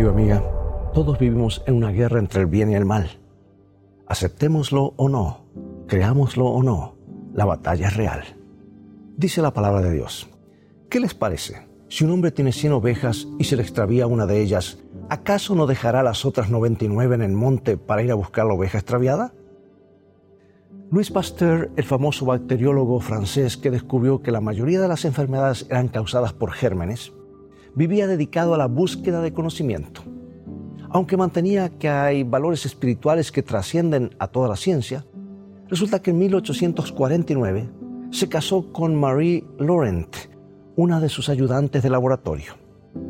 amiga, todos vivimos en una guerra entre el bien y el mal. Aceptémoslo o no, creámoslo o no, la batalla es real. Dice la palabra de Dios. ¿Qué les parece? Si un hombre tiene 100 ovejas y se le extravía una de ellas, ¿acaso no dejará las otras 99 en el monte para ir a buscar la oveja extraviada? Louis Pasteur, el famoso bacteriólogo francés que descubrió que la mayoría de las enfermedades eran causadas por gérmenes, vivía dedicado a la búsqueda de conocimiento. Aunque mantenía que hay valores espirituales que trascienden a toda la ciencia, resulta que en 1849 se casó con Marie Laurent, una de sus ayudantes de laboratorio.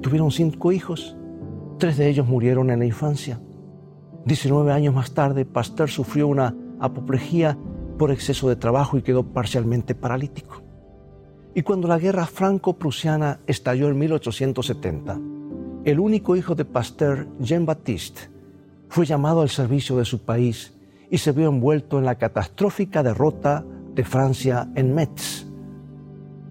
Tuvieron cinco hijos, tres de ellos murieron en la infancia. Diecinueve años más tarde, Pasteur sufrió una apoplejía por exceso de trabajo y quedó parcialmente paralítico. Y cuando la guerra franco-prusiana estalló en 1870, el único hijo de Pasteur, Jean-Baptiste, fue llamado al servicio de su país y se vio envuelto en la catastrófica derrota de Francia en Metz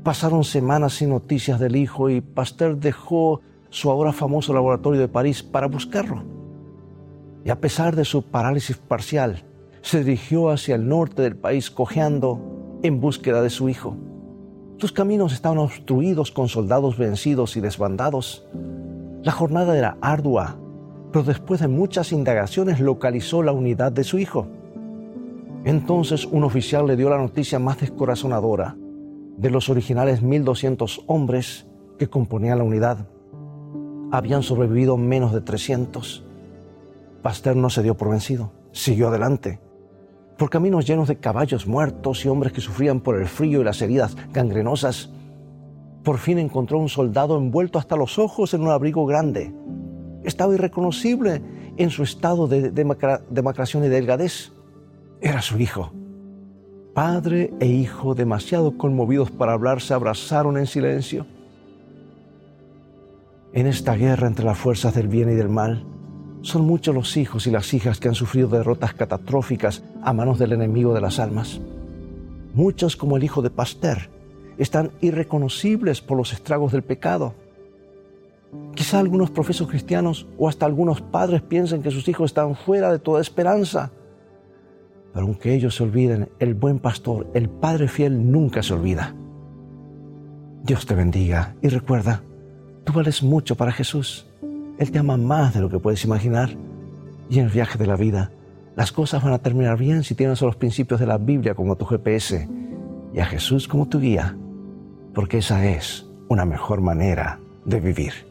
Pasaron semanas sin noticias del hijo y Pasteur dejó su ahora famoso laboratorio de París para buscarlo. Y a pesar de su parálisis parcial, se dirigió hacia el norte del país cojeando en búsqueda de su hijo. Sus caminos estaban obstruidos con soldados vencidos y desbandados. La jornada era ardua, pero después de muchas indagaciones localizó la unidad de su hijo. Entonces un oficial le dio la noticia más descorazonadora de los originales 1.200 hombres que componían la unidad, habían sobrevivido menos de 300. Pasteur no se dio por vencido, siguió adelante. Por caminos llenos de caballos muertos y hombres que sufrían por el frío y las heridas gangrenosas, por fin encontró un soldado envuelto hasta los ojos en un abrigo grande. Estaba irreconocible en su estado de demacración y delgadez. Era su hijo. Padre e hijo, demasiado conmovidos para hablar, se abrazaron en silencio. En esta guerra entre las fuerzas del bien y del mal, son muchos los hijos y las hijas que han sufrido derrotas catastróficas a manos del enemigo de las almas. Muchos, como el hijo de Pasteur, están irreconocibles por los estragos del pecado. Quizá algunos profesos cristianos o hasta algunos padres piensen que sus hijos están fuera de toda esperanza pero aunque ellos se olviden, el buen pastor, el Padre fiel, nunca se olvida. Dios te bendiga y recuerda, tú vales mucho para Jesús. Él te ama más de lo que puedes imaginar. Y en el viaje de la vida, las cosas van a terminar bien si tienes a los principios de la Biblia como tu GPS y a Jesús como tu guía, porque esa es una mejor manera de vivir.